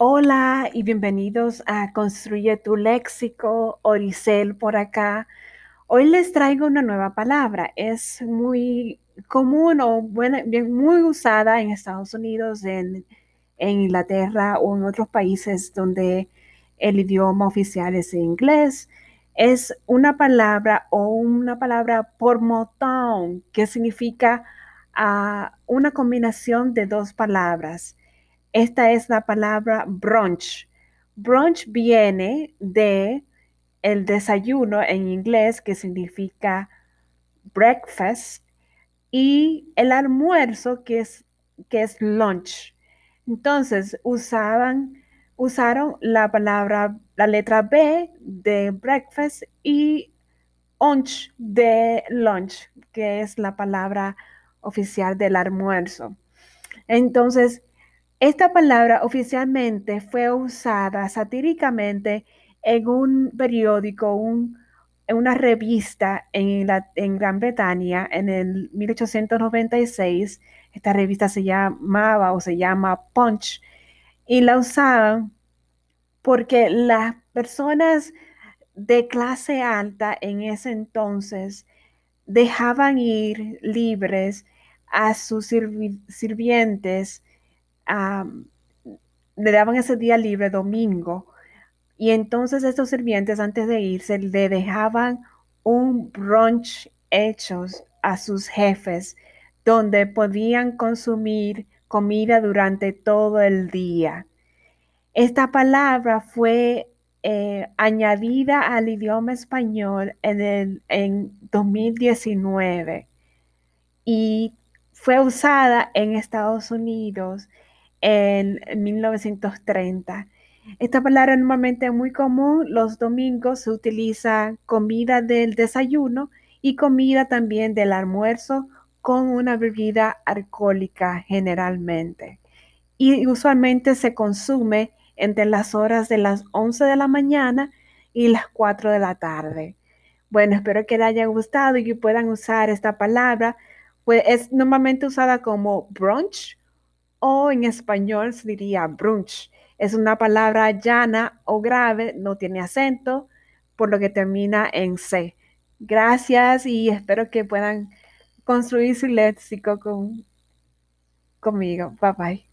Hola y bienvenidos a Construye tu léxico, Oricel por acá. Hoy les traigo una nueva palabra. Es muy común o bien, muy usada en Estados Unidos, en, en Inglaterra o en otros países donde el idioma oficial es inglés. Es una palabra o una palabra por montón que significa ah, una combinación de dos palabras. Esta es la palabra brunch. Brunch viene de el desayuno en inglés que significa breakfast y el almuerzo que es, que es lunch. Entonces usaban, usaron la palabra, la letra B de breakfast y lunch de lunch, que es la palabra oficial del almuerzo. Entonces, esta palabra oficialmente fue usada satíricamente en un periódico, en una revista en, Gran Bretaña en el 1896. Esta revista se llamaba o se llama Punch y la usaban porque las personas de clase alta en ese entonces dejaban ir libres a sus sirvientes le daban ese día libre domingo. Y entonces estos sirvientes antes de irse le dejaban un brunch hechos a sus jefes donde podían consumir comida durante todo el día. Esta palabra fue eh, añadida al idioma español en, en 2019 y fue usada en Estados Unidos en 1930. Esta palabra normalmente es muy común. Los domingos se utiliza comida del desayuno y comida también del almuerzo con una bebida alcohólica generalmente. Y usualmente se consume entre las horas de las 11 de la mañana y las 4 de la tarde. Bueno, espero que les haya gustado y que puedan usar esta palabra. Pues es normalmente usada como brunch o en español se diría brunch. Es una palabra llana o grave, no tiene acento, por lo que termina en C. Gracias y espero que puedan construir su léxico con, conmigo. Bye bye.